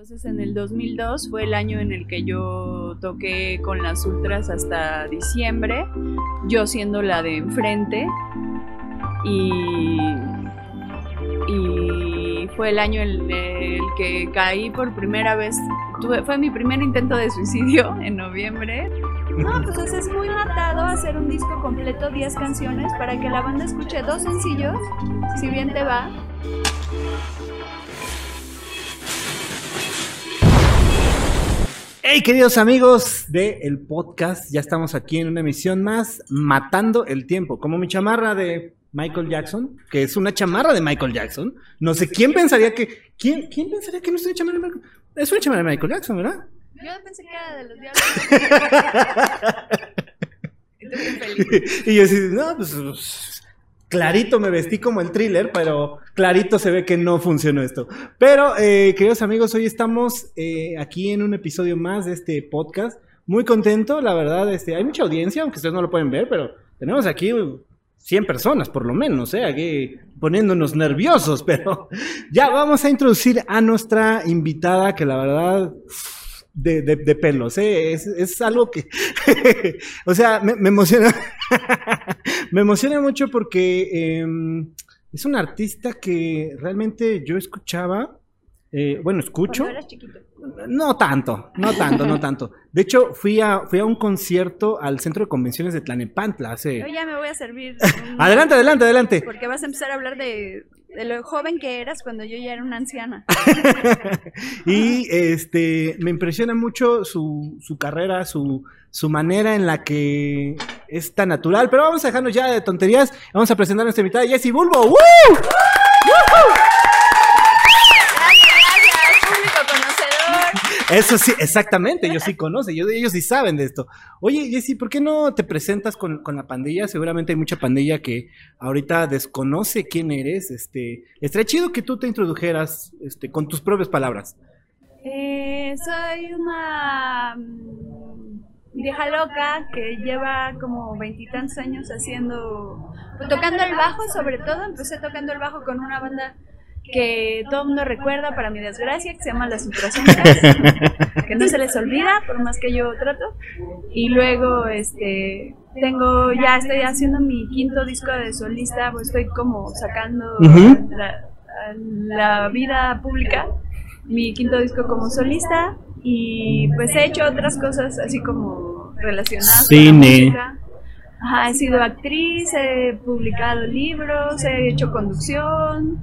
Entonces en el 2002 fue el año en el que yo toqué con las ultras hasta diciembre, yo siendo la de enfrente y, y fue el año en el que caí por primera vez, tuve, fue mi primer intento de suicidio en noviembre. No, pues es muy matado hacer un disco completo, 10 canciones, para que la banda escuche dos sencillos, si bien te va. Hey, queridos amigos del podcast, ya estamos aquí en una emisión más, Matando el Tiempo, como mi chamarra de Michael Jackson, que es una chamarra de Michael Jackson. No sé quién pensaría que. ¿Quién, quién pensaría que no es una chamarra de Michael Es una chamarra de Michael Jackson, ¿verdad? Yo pensé que era de los diablos. y yo así, no, pues clarito me vestí como el thriller, pero clarito se ve que no funcionó esto. Pero, eh, queridos amigos, hoy estamos eh, aquí en un episodio más de este podcast. Muy contento, la verdad, este, hay mucha audiencia, aunque ustedes no lo pueden ver, pero tenemos aquí 100 personas por lo menos, ¿eh? aquí poniéndonos nerviosos, pero ya vamos a introducir a nuestra invitada que la verdad de, de, pelos, ¿eh? es, es, algo que, o sea, me, emociona, me emociona mucho porque em, es un artista que realmente yo escuchaba, eh, bueno, escucho. No tanto, no tanto, no tanto. De hecho, fui a, fui a un concierto al centro de convenciones de Tlanepantla hace. Yo ya me voy a servir. adelante, adelante, adelante. Porque vas a empezar a hablar de, de lo joven que eras cuando yo ya era una anciana. y este me impresiona mucho su, su carrera, su, su manera en la que es tan natural. Pero vamos a dejarnos ya de tonterías. Vamos a presentar a nuestra invitada, Jessie Bulbo. ¡Woo! Eso sí, exactamente, ellos sí conocen, ellos, sí saben de esto. Oye, Jessy, ¿por qué no te presentas con, la pandilla? Seguramente hay mucha pandilla que ahorita desconoce quién eres. Este, estaría chido que tú te introdujeras este, con tus propias palabras. Eh, soy una mm, vieja loca que lleva como veintitantos años haciendo, tocando el bajo sobre todo. Empecé tocando el bajo con una banda que todo el mundo recuerda para mi desgracia, que se llama Las Ultrasonicas, que no se les olvida, por más que yo trato. Y luego, este, tengo, ya estoy haciendo mi quinto disco de solista, pues estoy como sacando la, la, vida pública, mi quinto disco como solista, y pues he hecho otras cosas así como relacionadas con la música. Ajá, he sido actriz, he publicado libros, he hecho conducción,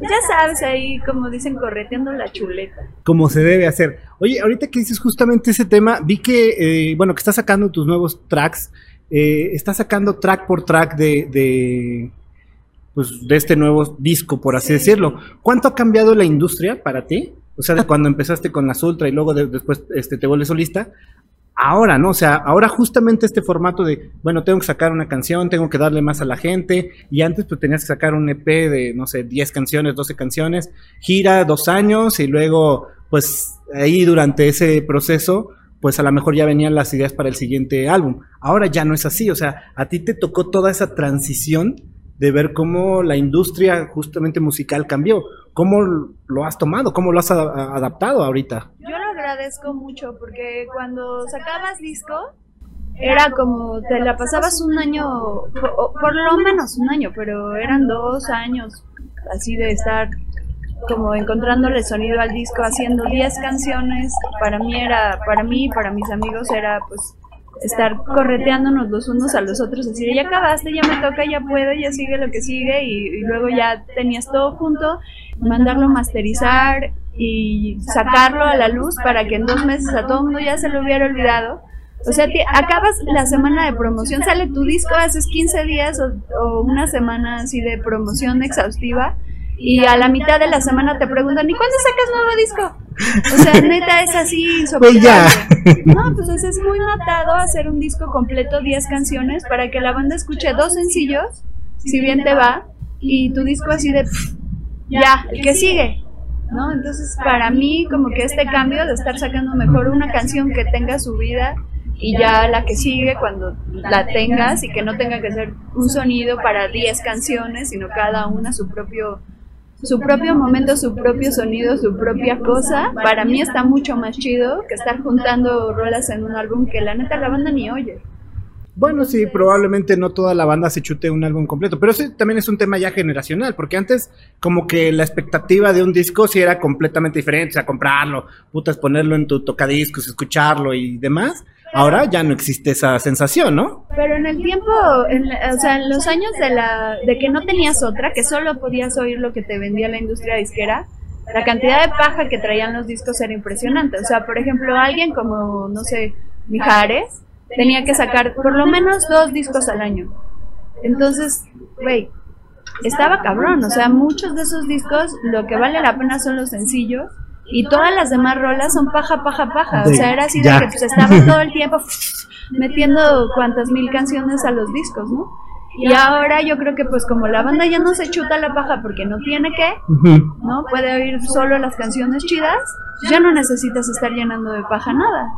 ya sabes, ahí como dicen, correteando la chuleta. Como se debe hacer. Oye, ahorita que dices justamente ese tema, vi que, eh, bueno, que estás sacando tus nuevos tracks, eh, estás sacando track por track de, de, pues, de este nuevo disco, por así decirlo. ¿Cuánto ha cambiado la industria para ti? O sea, de cuando empezaste con las Ultra y luego después este, te vuelves solista, ahora, ¿no? O sea, ahora justamente este formato de, bueno, tengo que sacar una canción, tengo que darle más a la gente, y antes pues tenías que sacar un EP de, no sé, 10 canciones, 12 canciones, gira dos años y luego, pues ahí durante ese proceso, pues a lo mejor ya venían las ideas para el siguiente álbum. Ahora ya no es así, o sea, a ti te tocó toda esa transición de ver cómo la industria justamente musical cambió. ¿Cómo lo has tomado? ¿Cómo lo has adaptado ahorita? Yo agradezco mucho porque cuando sacabas disco era como te la pasabas un año, por, lo menos un año, pero eran dos años así de estar como encontrándole sonido al disco, haciendo 10 canciones. Para mí era, para mí, para mis amigos era pues estar correteándonos los unos a los otros, decir, ya acabaste, ya me toca, ya puedo, ya sigue lo que sigue, y, luego ya tenías todo junto, mandarlo masterizar y sacarlo a la luz para que en dos meses a todo el mundo ya se lo hubiera olvidado. O sea, acabas la semana de promoción, sale tu disco, haces 15 días o, o una semana así de promoción exhaustiva y a la mitad de la semana te preguntan, ¿y cuándo sacas nuevo disco? O sea, neta es así ya. No, pues es muy matado hacer un disco completo, 10 canciones, para que la banda escuche dos sencillos, si bien te va, y tu disco así de, ya, el que sigue. ¿No? Entonces, para mí, como que este cambio de estar sacando mejor una canción que tenga su vida y ya la que sigue cuando la tengas y que no tenga que ser un sonido para 10 canciones, sino cada una su propio su propio momento, su propio sonido, su propia cosa, para mí está mucho más chido que estar juntando rolas en un álbum que la neta la banda ni oye. Bueno, sí, probablemente no toda la banda se chute un álbum completo, pero ese también es un tema ya generacional, porque antes como que la expectativa de un disco sí era completamente diferente, o sea, comprarlo, putas, ponerlo en tu tocadiscos, escucharlo y demás. Ahora ya no existe esa sensación, ¿no? Pero en el tiempo, en, o sea, en los años de, la, de que no tenías otra, que solo podías oír lo que te vendía la industria disquera, la cantidad de paja que traían los discos era impresionante. O sea, por ejemplo, alguien como, no sé, Mijares, tenía que sacar por lo menos dos discos al año. Entonces, güey, estaba cabrón. O sea, muchos de esos discos lo que vale la pena son los sencillos y todas las demás rolas son paja, paja, paja. O sea, era así de que pues, estaba todo el tiempo metiendo cuantas mil canciones a los discos, ¿no? Y ahora yo creo que pues como la banda ya no se chuta la paja porque no tiene que, ¿no? Puede oír solo las canciones chidas, ya no necesitas estar llenando de paja nada.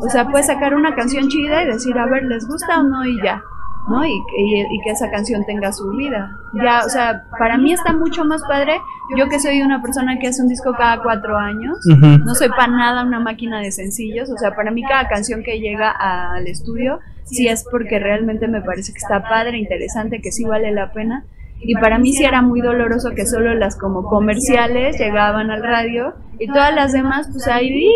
O sea, puedes sacar una canción chida y decir, a ver, ¿les gusta o no? Y ya. ¿no? Y, y, que esa canción tenga su vida. Ya, o sea, para mí está mucho más padre. Yo que soy una persona que hace un disco cada cuatro años, no soy para nada una máquina de sencillos. O sea, para mí cada canción que llega al estudio, sí es porque realmente me parece que está padre, interesante, que sí vale la pena. Y para mí sí era muy doloroso que solo las como comerciales llegaban al radio y todas las demás, pues ahí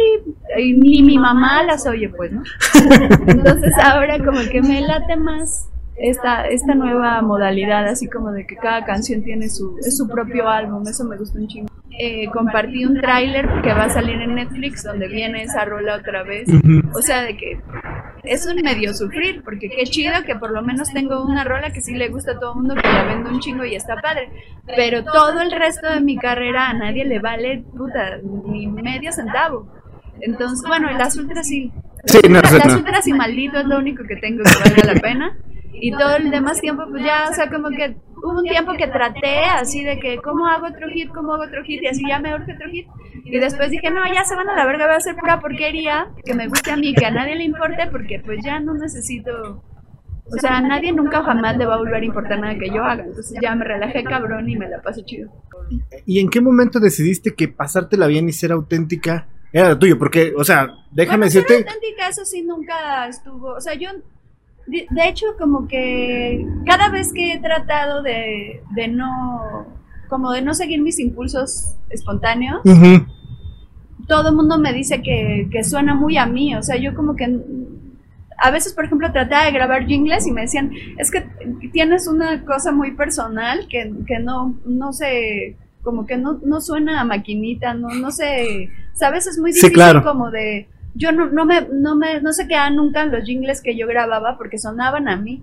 ni mi mamá las oye, pues, ¿no? Entonces ahora como que me late más esta, esta nueva modalidad, así como de que cada canción tiene su, es su propio álbum, eso me gusta un chingo. Eh, compartí un tráiler que va a salir en Netflix donde viene esa rola otra vez. O sea, de que es un medio sufrir, porque qué chido que por lo menos tengo una rola que sí le gusta a todo el mundo, que la vendo un chingo y está padre. Pero todo el resto de mi carrera a nadie le vale, puta, ni medio centavo. Entonces, bueno, las ultras sí. Sí, las ultras y maldito es lo único que tengo que valga la pena y todo el demás tiempo, pues ya, o sea, como que hubo un tiempo que traté así de que, ¿cómo hago otro hit? ¿Cómo hago otro hit? Y así ya me urge otro hit. Y después dije, no, ya se van a la verga, voy a hacer pura porquería que me guste a mí, que a nadie le importe, porque pues ya no necesito. O sea, a nadie nunca jamás le va a volver a importar nada que yo haga. Entonces ya me relajé cabrón y me la paso chido. ¿Y en qué momento decidiste que pasártela bien y ser auténtica era lo tuyo? Porque, o sea, déjame decirte. Ser auténtica, eso sí nunca estuvo. O sea, yo de, hecho, como que cada vez que he tratado de, de, no, como de no seguir mis impulsos espontáneos, todo el mundo me dice que, que, suena muy a mí, o sea, yo como que a veces, por ejemplo, trataba de grabar jingles y me decían, es que tienes una cosa muy personal que, que no, no sé, como que no, no suena a maquinita, no, no sé, sabes, es muy difícil como de yo no, no me, no me, no se quedaban nunca los jingles que yo grababa porque sonaban a mí.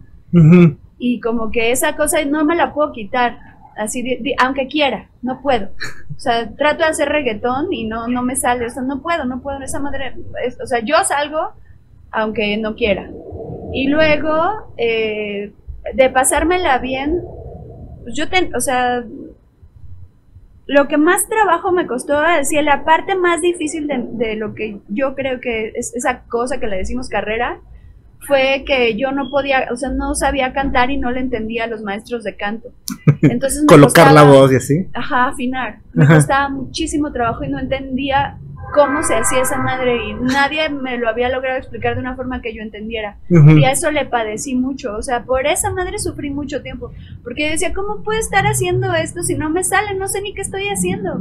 Y como que esa cosa no me la puedo quitar, así, aunque quiera, no puedo. O sea, trato de hacer reggaetón y no, no me sale, o sea, no puedo, no puedo, esa madre, o sea, yo salgo aunque no quiera. Y luego, eh, de pasármela bien, pues yo, ten, o sea, lo que más trabajo me costó, decir, la parte más difícil de, lo que yo creo que es esa cosa que le decimos carrera, fue que yo no podía, o sea, no sabía cantar y no le entendía a los maestros de canto. Entonces Colocar la voz y así. Ajá, afinar. Me costaba muchísimo trabajo y no entendía cómo se hacía esa madre y nadie me lo había logrado explicar de una forma que yo entendiera. Y a eso le padecí mucho, o sea, por esa madre sufrí mucho tiempo, porque decía, ¿cómo puedo estar haciendo esto si no me sale? No sé ni qué estoy haciendo.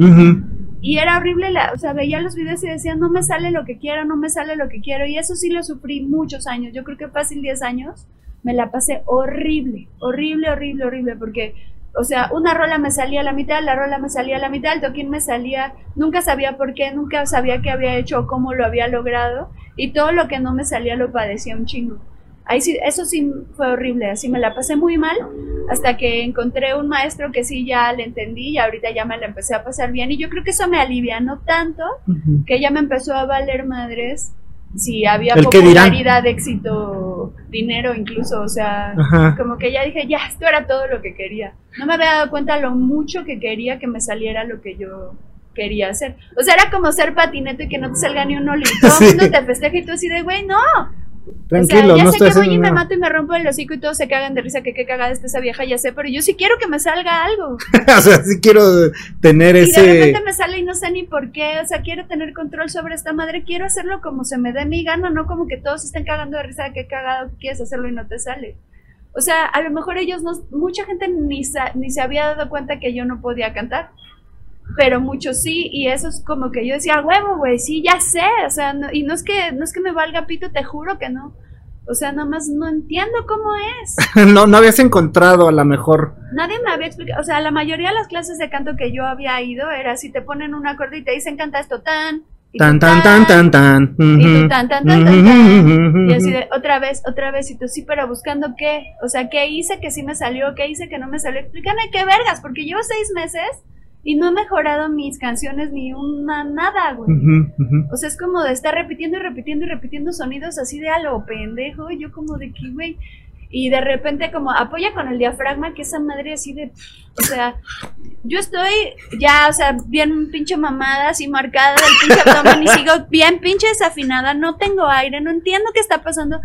Y era horrible, la, o sea, veía los videos y decía, no me sale lo que quiero, no me sale lo que quiero. Y eso sí lo sufrí muchos años, yo creo que fácil 10 años, me la pasé horrible, horrible, horrible, horrible, porque o sea, una rola me salía a la mitad, la rola me salía a la mitad, el toquín me salía, nunca sabía por qué, nunca sabía qué había hecho o cómo lo había logrado, y todo lo que no me salía lo padecía un chingo. Ahí sí, eso sí fue horrible, así me la pasé muy mal, hasta que encontré un maestro que sí ya le entendí y ahorita ya me la empecé a pasar bien, y yo creo que eso me alivianó tanto que ya me empezó a valer madres si había popularidad, éxito, dinero incluso, o sea, como que ya dije, ya, esto era todo lo que quería. No me había dado cuenta lo mucho que quería que me saliera lo que yo quería hacer. O sea, era como ser patineto y que no te salga ni un olito, todo el mundo te festeja y tú así de, güey, no, Tranquilo, o sea, ya no sé estoy que voy y me mato y me rompo el hocico y todos se cagan de risa que qué cagada está esa vieja, ya sé, pero yo sí quiero que me salga algo. o sea, sí quiero tener Y de ese... repente me sale y no sé ni por qué, o sea, quiero tener control sobre esta madre, quiero hacerlo como se me dé mi gana, no como que todos estén cagando de risa de qué cagado que quieres hacerlo y no te sale. O sea, a lo mejor ellos no, mucha gente ni, sa- ni se había dado cuenta que yo no podía cantar, pero muchos sí, y eso es como que yo decía, "A huevo, güey, sí, ya sé, o sea, no- y no es que no es que me valga pito, te juro que no. O sea, nada más no entiendo cómo es. no, no habías encontrado a la mejor... Nadie me había explicado, o sea, la mayoría de las clases de canto que yo había ido era si te ponen un acorde y te dicen canta esto tan, y Tan, tan, tan, tan, tan. y tú tan, tan, tan, tan, tan. Y así de otra vez, otra vez, y tú sí, pero buscando qué, o sea, qué hice que sí me salió, qué hice que no me salió, explícame qué vergas, porque llevo seis meses y no he mejorado mis canciones ni una nada, güey. O sea, es como de estar repitiendo y repitiendo y repitiendo sonidos así de a lo pendejo. Yo como de que, güey. Y de repente como apoya con el diafragma, que esa madre así de... O sea, yo estoy ya, o sea, bien pinche mamada, así marcada del pinche abdomen y sigo bien pinche desafinada. No tengo aire, no entiendo qué está pasando.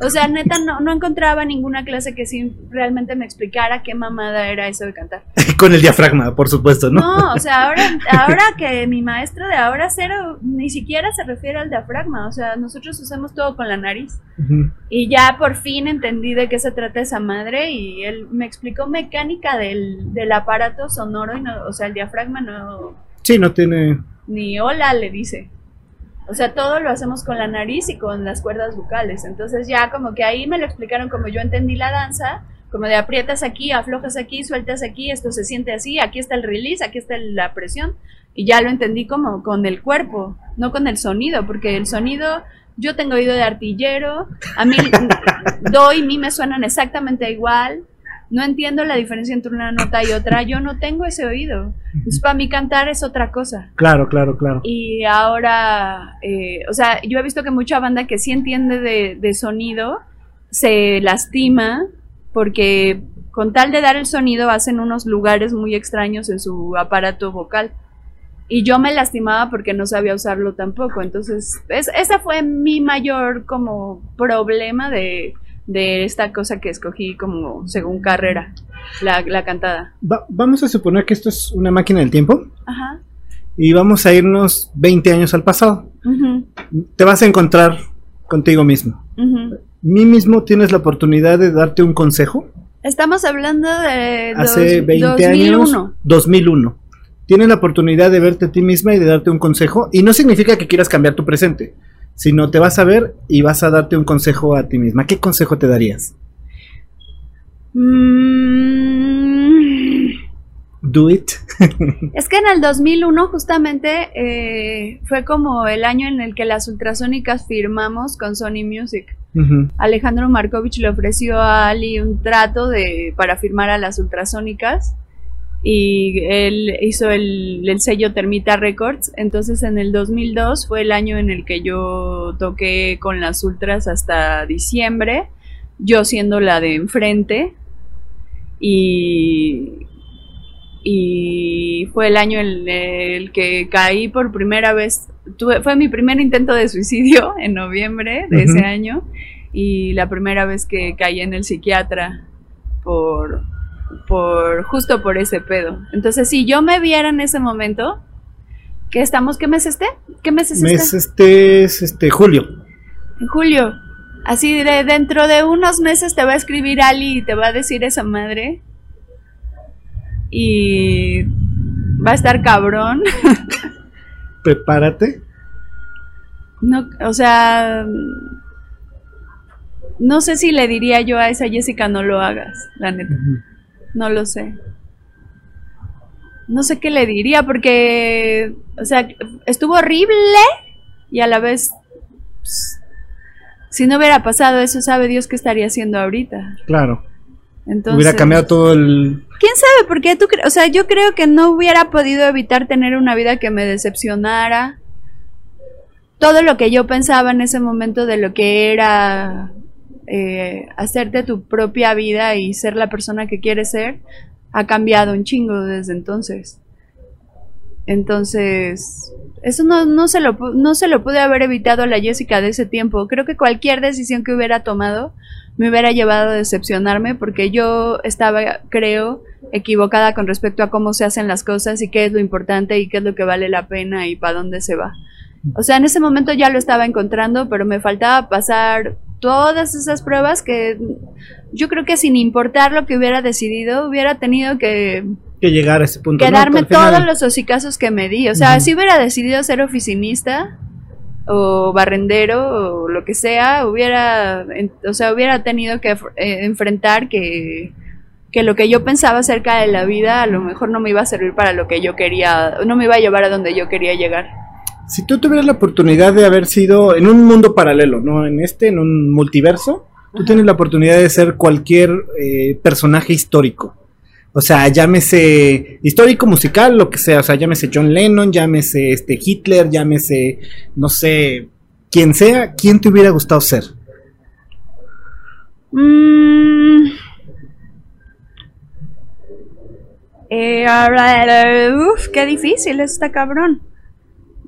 O sea, neta, no, no encontraba ninguna clase que sí realmente me explicara qué mamada era eso de cantar. Con el diafragma, por supuesto, ¿no? No, o sea, ahora, ahora que mi maestro de ahora cero ni siquiera se refiere al diafragma, o sea, nosotros usamos todo con la nariz. Ujú. Y ya por fin entendí de qué se trata esa madre y él me explicó mecánica del, del aparato sonoro, y no, o sea, el diafragma no, Sí, no tiene... ni hola le dice. O sea, todo lo hacemos con la nariz y con las cuerdas vocales. Entonces ya como que ahí me lo explicaron como yo entendí la danza, como de aprietas aquí, aflojas aquí, sueltas aquí, esto se siente así, aquí está el release, aquí está la presión. Y ya lo entendí como con el cuerpo, no con el sonido, porque el sonido, yo tengo oído de artillero, a mí do y mi me suenan exactamente igual. No entiendo la diferencia entre una nota y otra, yo no tengo ese oído. Entonces, para mí cantar es otra cosa. Claro, claro, claro. Y ahora, eh, o sea, yo he visto que mucha banda que sí entiende de, de sonido se lastima porque con tal de dar el sonido hacen unos lugares muy extraños en su aparato vocal. Y yo me lastimaba porque no sabía usarlo tampoco. Entonces, es, esa fue mi mayor como problema de, de esta cosa que escogí como según carrera, la, la cantada. Va- vamos a suponer que esto es una máquina del tiempo Ajá. y vamos a irnos 20 años al pasado. Te vas a encontrar contigo mismo. ujú. Mí mismo tienes la oportunidad de darte un consejo. Estamos hablando de Hace dos- 20 2001. años, 2001. Tienes la oportunidad de verte a ti misma y de darte un consejo. Y no significa que quieras cambiar tu presente, sino te vas a ver y vas a darte un consejo a ti misma. ¿Qué consejo te darías? Mm, Do it. es que en el 2001 justamente eh, fue como el año en el que las ultrasónicas firmamos con Sony Music. Alejandro Markovich le ofreció a Ali un trato de, para firmar a las ultrasónicas y él hizo el, el sello Termita Records. Entonces en el 2002 fue el año en el que yo toqué con las ultras hasta diciembre, yo siendo la de enfrente y, y fue el año en el que caí por primera vez. Tuve, fue mi primer intento de suicidio en noviembre de ese año y la primera vez que caí en el psiquiatra por, por justo por ese pedo. Entonces, si yo me viera en ese momento, ¿qué estamos? ¿Qué mes este? ¿Qué mes es Mes este? este es este julio. En julio. Así de dentro de unos meses te va a escribir Ali y te va a decir esa madre. Y va a estar cabrón. Prepárate. No, o sea, no sé si le diría yo a esa Jessica no lo hagas, la neta. Ujú. No lo sé. No sé qué le diría porque, o sea, estuvo horrible y a la vez, pues, si no hubiera pasado eso, sabe Dios qué estaría haciendo ahorita. Claro. Entonces, Hubiera cambiado todo el. ¿Quién sabe por qué tú O sea, yo creo que no hubiera podido evitar tener una vida que me decepcionara. Todo lo que yo pensaba en ese momento de lo que era eh, hacerte tu propia vida y ser la persona que quieres ser, ha cambiado un chingo desde entonces. Entonces, eso no, no, se lo, no se lo pude haber evitado a la Jessica de ese tiempo. Creo que cualquier decisión que hubiera tomado me hubiera llevado a decepcionarme porque yo estaba, creo, equivocada con respecto a cómo se hacen las cosas y qué es lo importante y qué es lo que vale la pena y para dónde se va. O sea, en ese momento ya lo estaba encontrando, pero me faltaba pasar todas esas pruebas que yo creo que sin importar lo que hubiera decidido, hubiera tenido que, que llegar a ese punto. Quedarme todos los hocicazos que me di. O sea, si hubiera decidido ser oficinista o barrendero o lo que sea, hubiera, o sea, hubiera tenido que eh, enfrentar que, que lo que yo pensaba acerca de la vida a lo mejor no me iba a servir para lo que yo quería, no me iba a llevar a donde yo quería llegar. Si tú tuvieras la oportunidad de haber sido en un mundo paralelo, no en este, en un multiverso, tú tienes la oportunidad de ser cualquier eh, personaje histórico. O sea, llámese histórico, musical, lo que sea. O sea, llámese John Lennon, llámese este Hitler, llámese, no sé, quien sea, ¿quién te hubiera gustado ser? Mm. Eh, uf, qué difícil está cabrón.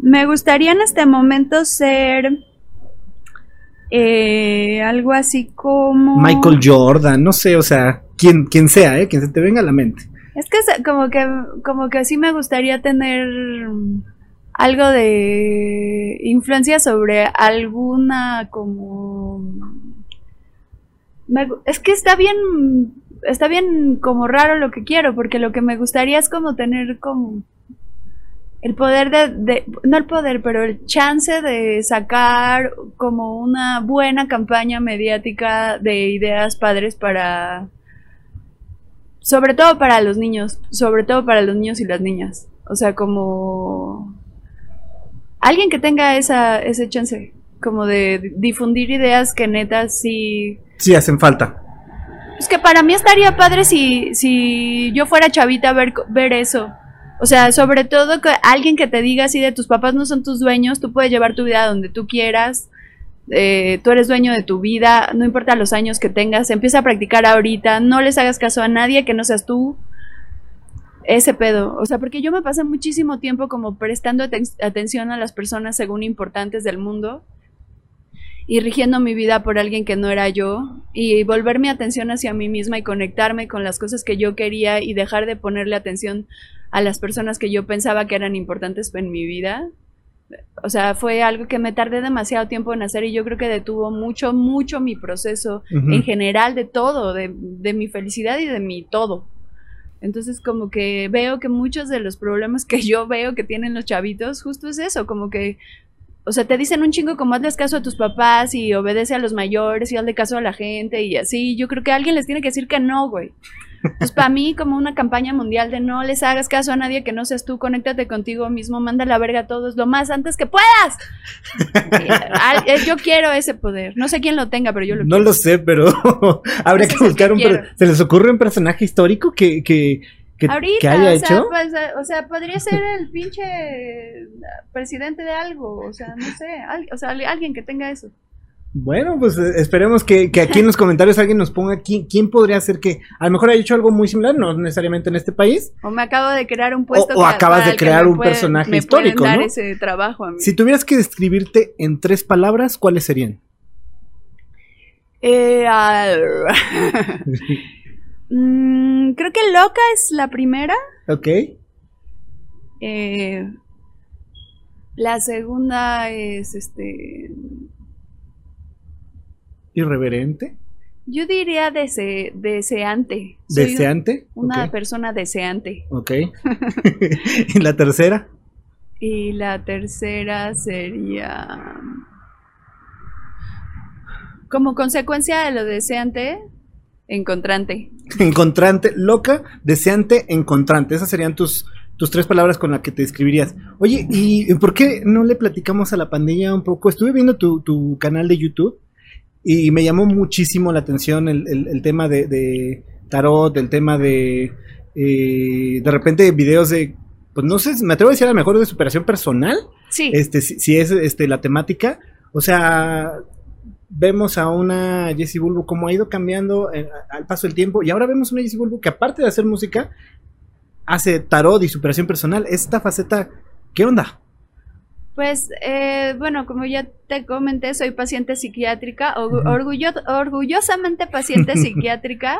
Me gustaría en este momento ser eh, algo así como... Michael Jordan, no sé, o sea, quien, quien sea, ¿eh? Quien se te venga a la mente. Es que como que, como que sí me gustaría tener algo de influencia sobre alguna como... es que está bien, está bien como raro lo que quiero, porque lo que me gustaría es como tener como el poder de, no el poder, pero el chance de sacar como una buena campaña mediática de ideas padres para, sobre todo para los niños, sobre todo para los niños y las niñas. O sea, como alguien que tenga esa, ese chance, como de difundir ideas que neta sí... Sí, hacen falta. Es que para mí estaría padre si, si yo fuera chavita ver, ver eso o sea, sobre todo que alguien que te diga así de tus papás no son tus dueños, tú puedes llevar tu vida donde tú quieras, eh, tú eres dueño de tu vida, no importa los años que tengas, empieza a practicar ahorita, no les hagas caso a nadie que no seas tú. Ese pedo, o sea, porque yo me pasé muchísimo tiempo como prestando atención a las personas según importantes del mundo y rigiendo mi vida por alguien que no era yo y volver mi atención hacia mí misma y conectarme con las cosas que yo quería y dejar de ponerle atención a las personas que yo pensaba que eran importantes en mi vida. O sea, fue algo que me tardé demasiado tiempo en hacer y yo creo que detuvo mucho, mucho mi proceso en general de todo, de, de mi felicidad y de mi todo. Entonces como que veo que muchos de los problemas que yo veo que tienen los chavitos justo es eso, como que o sea, te dicen un chingo como hazles caso a tus papás y obedece a los mayores y hazle caso a la gente y así. Yo creo que alguien les tiene que decir que no, güey. Pues para mí, como una campaña mundial de no les hagas caso a nadie que no seas tú, conéctate contigo mismo, manda la verga a todos lo más antes que puedas. Eh, yo quiero ese poder. No sé quién lo tenga, pero yo lo quiero. No lo sé, pero habría que buscar un. ¿Se les ocurre un personaje histórico que, que, Ahorita, haya o sea, pues, o sea, podría ser el pinche presidente de algo, o sea, no sé, o sea, alguien que tenga eso. Bueno, pues eh, esperemos que, aquí en los comentarios alguien nos ponga quién, quién podría ser que a lo mejor haya hecho algo muy similar, no necesariamente en este país. O me acabo de crear un puesto. O, acabas de crear un personaje histórico, dar ese trabajo a mí. Si tuvieras que describirte en tres palabras, ¿cuáles serían? Eh, Mm, creo que loca es la primera. Ok. Eh, la segunda es este. ¿Irreverente? Yo diría deseante. ¿Deseante? una persona deseante. Ok. ¿Y la tercera? Y la tercera sería. Como consecuencia de lo deseante, Encontrante. Encontrante, loca, deseante, encontrante. Esas serían tus, tus tres palabras con las que te describirías. Oye, ¿y por qué no le platicamos a la pandilla un poco? Estuve viendo tu, canal de YouTube y me llamó muchísimo la atención el, tema de, tarot, el tema de eh, de repente videos de, pues no sé, me atrevo a decir a lo mejor de superación personal. Sí. Este, si, si es este, la temática. O sea, vemos a una Jessie Bulbo como ha ido cambiando eh, al paso del tiempo y ahora vemos una Jessie Bulbo que aparte de hacer música hace tarot y superación personal. Esta faceta, ¿qué onda? Pues eh, bueno, como ya te comenté, soy paciente psiquiátrica, orgullosamente paciente psiquiátrica,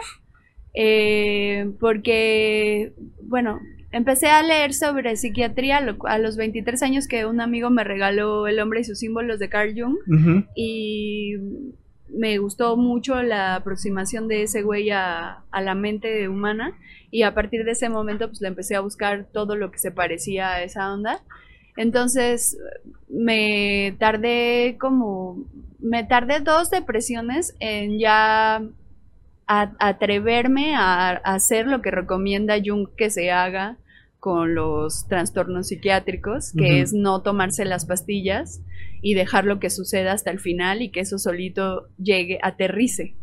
eh, porque, bueno, empecé a leer sobre psiquiatría a los 23 años que un amigo me regaló El hombre y sus símbolos de Carl Jung. Y me gustó mucho la aproximación de ese güey a, a, la mente humana. Y a partir de ese momento pues le empecé a buscar todo lo que se parecía a esa onda. Entonces me tardé como, me tardé dos depresiones en ya atreverme a, hacer lo que recomienda Jung que se haga con los trastornos psiquiátricos, que es no tomarse las pastillas y dejar lo que suceda hasta el final y que eso solito llegue, aterrice.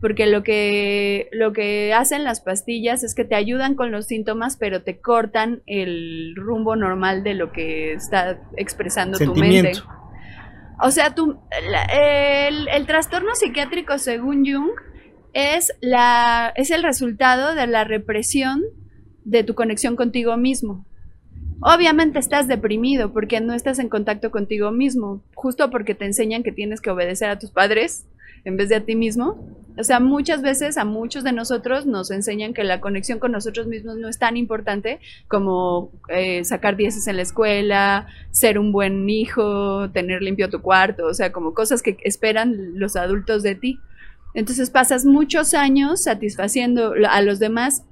Porque lo que, lo que hacen las pastillas es que te ayudan con los síntomas, pero te cortan el rumbo normal de lo que está expresando tu mente. O sea, tu, el, el, trastorno psiquiátrico, según Jung, es, la, es el resultado de la represión de tu conexión contigo mismo. Obviamente estás deprimido porque no estás en contacto contigo mismo, justo porque te enseñan que tienes que obedecer a tus padres en vez de a ti mismo. O sea, muchas veces a muchos de nosotros nos enseñan que la conexión con nosotros mismos no es tan importante como eh, sacar dieces en la escuela, ser un buen hijo, tener limpio tu cuarto, o sea, como cosas que esperan los adultos de ti. Entonces pasas muchos años satisfaciendo a los demás,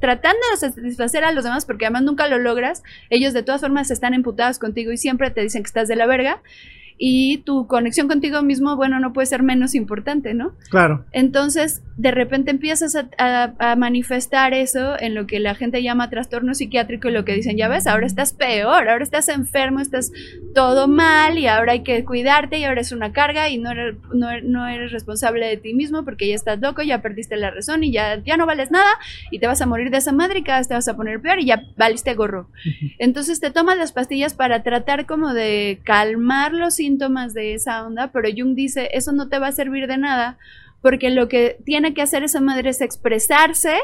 tratando de satisfacer a los demás, porque además nunca lo logras. Ellos de todas formas están emputados contigo y siempre te dicen que estás de la verga y tu conexión contigo mismo, bueno, no puede ser menos importante, ¿no? Claro. Entonces, de repente empiezas a, manifestar eso en lo que la gente llama trastorno psiquiátrico y lo que dicen, ya ves, ahora estás peor, ahora estás enfermo, estás todo mal y ahora hay que cuidarte y ahora es una carga y no eres, no, eres responsable de ti mismo porque ya estás loco, ya perdiste la razón y ya, ya no vales nada y te vas a morir de esa madre y cada vez te vas a poner peor y ya valiste gorro. Entonces te tomas las pastillas para tratar como de calmar los síntomas de esa onda, pero Jung dice, eso no te va a servir de nada porque lo que tiene que hacer esa madre es expresarse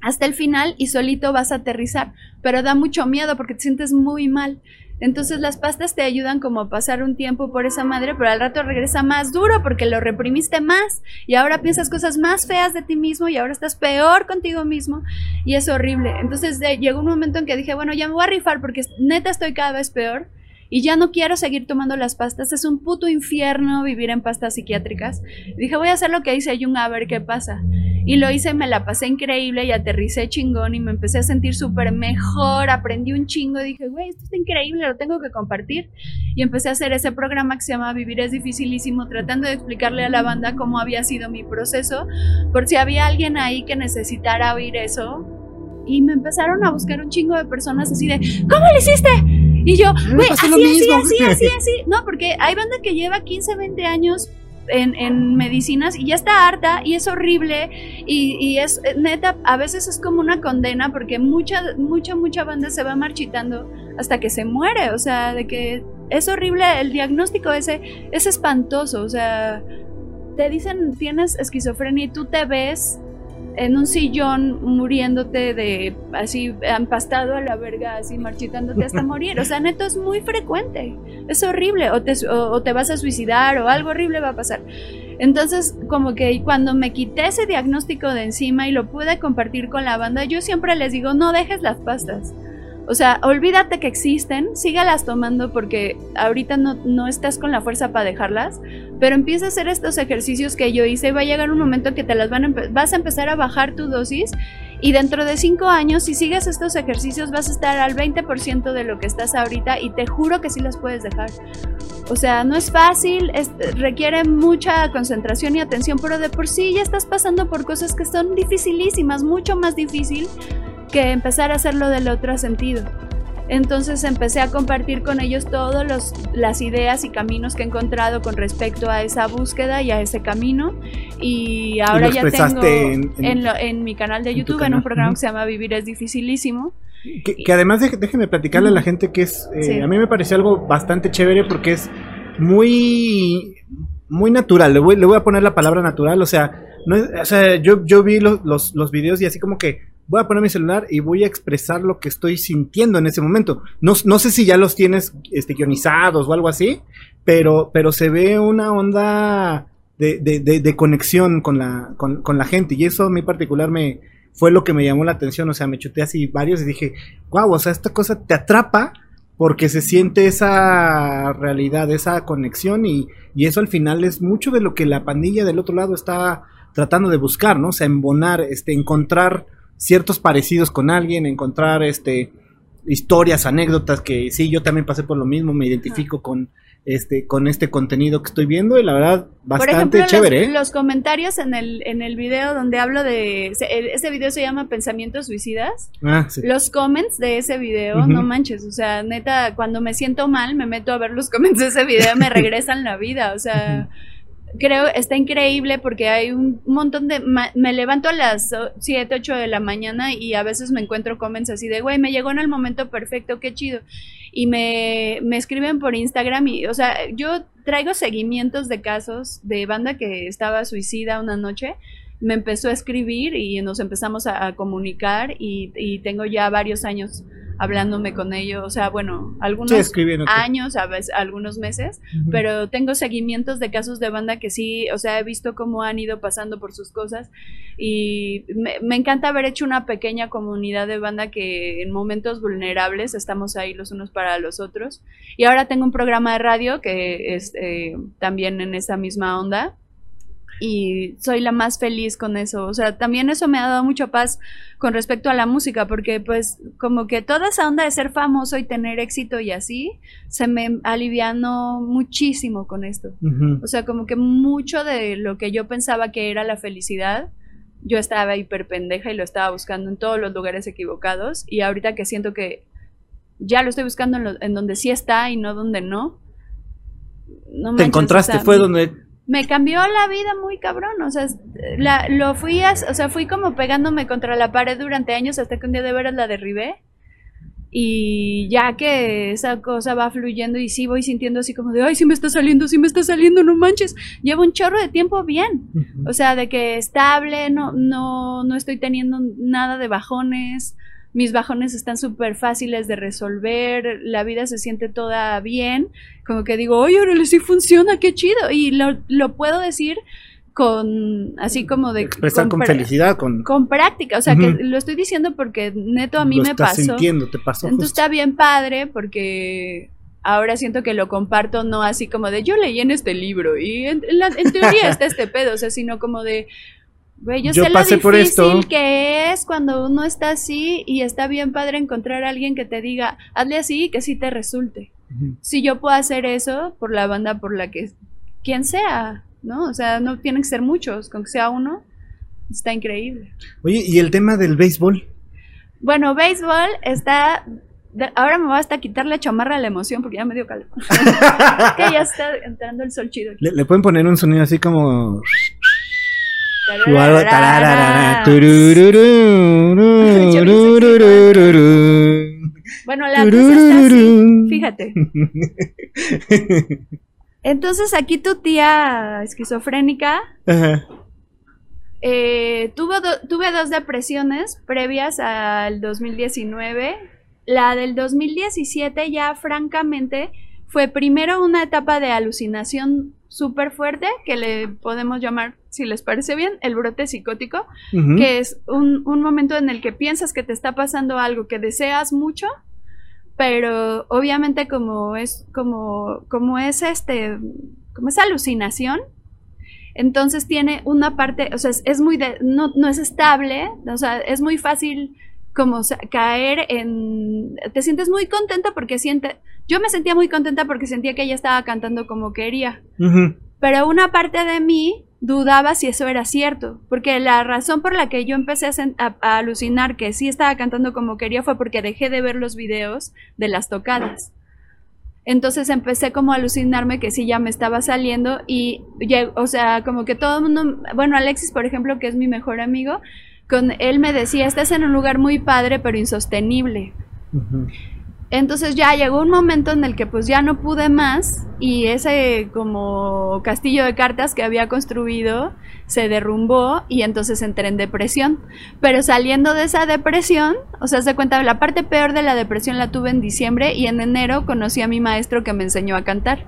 hasta el final y solito vas a aterrizar, pero da mucho miedo porque te sientes muy mal. Entonces las pastas te ayudan como a pasar un tiempo por esa madre, pero al rato regresa más duro porque lo reprimiste más y ahora piensas cosas más feas de ti mismo y ahora estás peor contigo mismo y es horrible. Entonces llegó un momento en que dije, bueno, ya me voy a rifar porque neta estoy cada vez peor y ya no quiero seguir tomando las pastas, es un puto infierno vivir en pastas psiquiátricas. dije, voy a hacer lo que dice Jung a ver qué pasa. Y lo hice, me la pasé increíble y aterricé chingón y me empecé a sentir súper mejor, aprendí un chingo y dije, güey, esto está increíble, lo tengo que compartir. Y empecé a hacer ese programa que se llama Vivir es dificilísimo, tratando de explicarle a la banda cómo había sido mi proceso, por si había alguien ahí que necesitara oír eso. Y me empezaron a buscar un chingo de personas así de, ¿cómo lo hiciste? Y yo, güey, así, así, así, así, así. No, porque hay banda que lleva 15, 20 años en, en, medicinas y ya está harta y es horrible y, y, es neta, a veces es como una condena porque mucha, mucha, mucha banda se va marchitando hasta que se muere, o sea, de que es horrible, el diagnóstico ese es espantoso, o sea, te dicen tienes esquizofrenia y tú te ves en un sillón muriéndote de así empastado a la verga, así marchitándote hasta morir. O sea, neto es muy frecuente. Es horrible. O te, o, te vas a suicidar o algo horrible va a pasar. Entonces, como que cuando me quité ese diagnóstico de encima y lo pude compartir con la banda, yo siempre les digo, no dejes las pastas. O sea, olvídate que existen, sígalas tomando porque ahorita no, no estás con la fuerza para dejarlas, pero empieza a hacer estos ejercicios que yo hice y va a llegar un momento que te las vas a empezar a bajar tu dosis y dentro de cinco años, si sigues estos ejercicios, vas a estar al 20% de lo que estás ahorita y te juro que sí las puedes dejar. O sea, no es fácil, requiere mucha concentración y atención, pero de por sí ya estás pasando por cosas que son dificilísimas, mucho más difícil que empezar a hacerlo del otro sentido. Entonces empecé a compartir con ellos todas las ideas y caminos que he encontrado con respecto a esa búsqueda y a ese camino. Y ahora ya tengo en, mi canal de YouTube, en un programa que se llama Vivir es dificilísimo. Que, además déjeme platicarle a la gente que es, eh, a mí me pareció algo bastante chévere porque es muy, muy natural. Le voy, le voy a poner la palabra natural, o sea, no o sea yo, yo vi los, los, los videos y así como que voy a poner mi celular y voy a expresar lo que estoy sintiendo en ese momento. No, no sé si ya los tienes este, guionizados o algo así, pero, pero se ve una onda de, de, conexión con la, con, con, la gente y eso a mí particular me fue lo que me llamó la atención, o sea, me chuté así varios y dije, wow, o sea, esta cosa te atrapa porque se siente esa realidad, esa conexión y, y eso al final es mucho de lo que la pandilla del otro lado está tratando de buscar, ¿no? O sea, embonar, este, encontrar ciertos parecidos con alguien, encontrar este historias, anécdotas que sí, yo también pasé por lo mismo, me identifico con este con este contenido que estoy viendo y la verdad bastante chévere. Los, ¿eh? los, comentarios en el en el video donde hablo de ese video se llama Pensamientos suicidas. Ah, sí. Los comments de ese video, no manches, o sea, neta cuando me siento mal me meto a ver los comments de ese video, me regresan la vida, o sea, creo está increíble porque hay un montón de me levanto a las 7, 8 de la mañana y a veces me encuentro comments así de, güey, me llegó en el momento perfecto, qué chido. Y me, me escriben por Instagram y, o sea, yo traigo seguimientos de casos de banda que estaba suicida una noche me empezó a escribir y nos empezamos a, comunicar y, y, tengo ya varios años hablándome con ellos, o sea, bueno, algunos años, a veces, algunos meses, pero tengo seguimientos de casos de banda que sí, o sea, he visto cómo han ido pasando por sus cosas y me, encanta haber hecho una pequeña comunidad de banda que en momentos vulnerables estamos ahí los unos para los otros. Y ahora tengo un programa de radio que es eh, también en esa misma onda y soy la más feliz con eso. O sea, también eso me ha dado mucha paz con respecto a la música, porque pues como que toda esa onda de ser famoso y tener éxito y así, se me alivianó muchísimo con esto. O sea, como que mucho de lo que yo pensaba que era la felicidad, yo estaba hiper pendeja y lo estaba buscando en todos los lugares equivocados y ahorita que siento que ya lo estoy buscando en, donde sí está y no donde no. no Te encontraste, fue donde me cambió la vida muy cabrón, o sea, la, lo fui, a, o sea, fui como pegándome contra la pared durante años hasta que un día de veras la derribé. Y ya que esa cosa va fluyendo y sí voy sintiendo así como de, ay, sí me está saliendo, sí me está saliendo, no manches. Llevo un chorro de tiempo bien. O sea, de que estable, no, no, no estoy teniendo nada de bajones mis bajones están súper fáciles de resolver, la vida se siente toda bien, como que digo, oye, ahora sí funciona, qué chido, y lo, lo puedo decir con así como de expresar con, felicidad con con práctica o sea que lo estoy diciendo porque neto a mí me pasó. sintiendo, te pasó entonces está bien padre porque ahora siento que lo comparto no así como de yo leí en este libro y en, en teoría está este pedo o sea sino como de yo, sé lo difícil que es cuando uno está así y está bien padre encontrar a alguien que te diga, hazle así y que sí te resulte. Si yo puedo hacer eso por la banda por la que quien sea, ¿no? O sea, no tienen que ser muchos, con que sea uno, está increíble. Oye, ¿y el tema del béisbol? Bueno, béisbol está ahora me va hasta quitar la chamarra de la emoción porque ya me dio calor. que ya está entrando el sol chido. ¿Le, pueden poner un sonido así como bueno, la cosa está fíjate. Entonces aquí tu tía esquizofrénica eh, tuvo tuve dos depresiones previas al 2019. La del 2017 ya francamente fue primero una etapa de alucinación súper fuerte que le podemos llamar, si les parece bien, el brote psicótico, que es un, un, momento en el que piensas que te está pasando algo que deseas mucho, pero obviamente como es como como es este como es alucinación, entonces tiene una parte, o sea, es, muy no, no es estable, o sea, es muy fácil como caer en... Te sientes muy contenta porque siente... Yo me sentía muy contenta porque sentía que ella estaba cantando como quería. Pero una parte de mí dudaba si eso era cierto, porque la razón por la que yo empecé a, a, alucinar que sí estaba cantando como quería fue porque dejé de ver los videos de las tocadas. Entonces empecé como a alucinarme que sí ya me estaba saliendo y, o sea, como que todo el mundo, bueno, Alexis, por ejemplo, que es mi mejor amigo, con él me decía, estás en un lugar muy padre pero insostenible. Entonces ya llegó un momento en el que pues ya no pude más y ese como castillo de cartas que había construido se derrumbó y entonces entré en depresión. Pero saliendo de esa depresión, o sea, se cuenta, la parte peor de la depresión la tuve en diciembre y en enero conocí a mi maestro que me enseñó a cantar.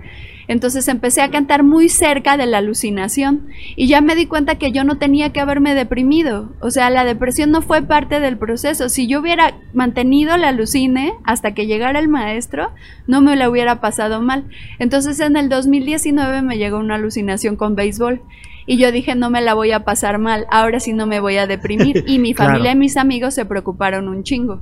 Entonces empecé a cantar muy cerca de la alucinación y ya me di cuenta que yo no tenía que haberme deprimido. O sea, la depresión no fue parte del proceso. Si yo hubiera mantenido la alucine hasta que llegara el maestro, no me la hubiera pasado mal. Entonces en el 2019 me llegó una alucinación con béisbol y yo dije, no me la voy a pasar mal, ahora sí no me voy a deprimir. Y mi familia y mis amigos se preocuparon un chingo.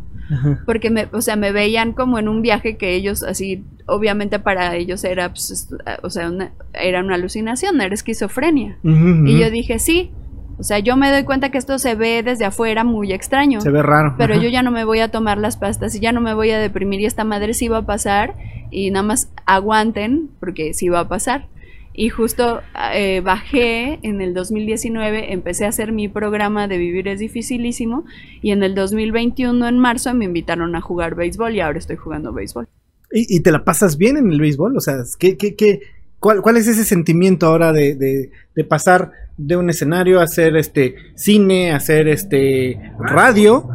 Porque me, o sea, me veían como en un viaje que ellos así, obviamente para ellos era, pues, o sea, una, era una alucinación, era esquizofrenia. Y yo dije, sí, o sea, yo me doy cuenta que esto se ve desde afuera muy extraño. Se ve raro. Pero yo ya no me voy a tomar las pastas y ya no me voy a deprimir y esta madre sí va a pasar y nada más aguanten porque sí va a pasar. Y justo eh, bajé en el 2019, empecé a hacer mi programa de Vivir es dificilísimo y en el 2021, en marzo, me invitaron a jugar béisbol y ahora estoy jugando béisbol. ¿Y, te la pasas bien en el béisbol? O sea, ¿qué, qué, qué, cuál, cuál es ese sentimiento ahora de, de, de, pasar de un escenario a hacer este cine, a hacer este radio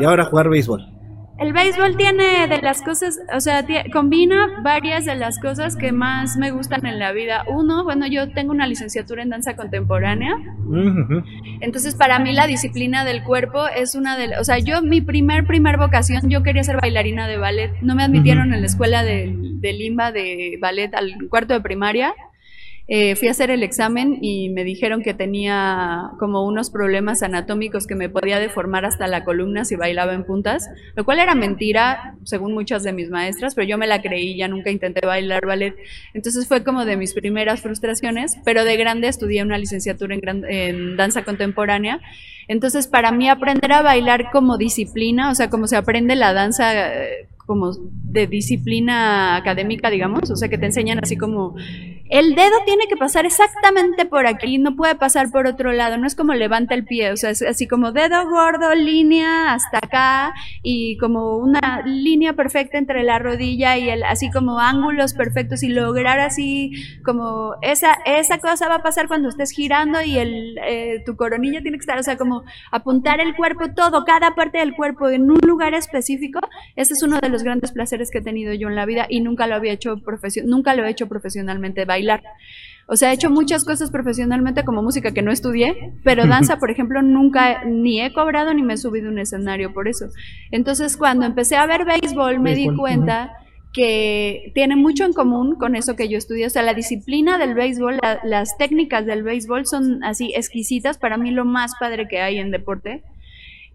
y ahora jugar béisbol? El béisbol tiene de las cosas, o sea, combina varias de las cosas que más me gustan en la vida. Uno, bueno, yo tengo una licenciatura en danza contemporánea. Entonces, para mí la disciplina del cuerpo es una de, o sea, yo mi primer primer vocación, yo quería ser bailarina de ballet. No me admitieron en la escuela de, de Limba de ballet al cuarto de primaria. Eh, fui a hacer el examen y me dijeron que tenía como unos problemas anatómicos que me podía deformar hasta la columna si bailaba en puntas, lo cual era mentira, según muchas de mis maestras, pero yo me la creí, ya nunca intenté bailar ballet. Entonces fue como de mis primeras frustraciones, pero de grande estudié una licenciatura en, en danza contemporánea. Entonces, para mí aprender a bailar como disciplina, o sea, como se aprende la danza eh, como de disciplina académica, digamos, o sea, que te enseñan así como el dedo tiene que pasar exactamente por aquí, no puede pasar por otro lado, no es como levanta el pie, o sea, es así como dedo gordo, línea hasta acá y como una línea perfecta entre la rodilla y el así como ángulos perfectos y lograr así como esa esa cosa va a pasar cuando estés girando y el eh, tu coronilla tiene que estar, o sea, como apuntar el cuerpo todo, cada parte del cuerpo en un lugar específico, ese es uno de los grandes placeres que he tenido yo en la vida y nunca lo había hecho nunca lo he hecho profesionalmente bailar. O sea, he hecho muchas cosas profesionalmente como música que no estudié, pero danza, por ejemplo, nunca ni he cobrado ni me he subido a un escenario por eso. Entonces, cuando empecé a ver béisbol, me di cuenta que tiene mucho en común con eso que yo estudié. O sea, la disciplina del béisbol, las técnicas del béisbol son así exquisitas. Para mí lo más padre que hay en deporte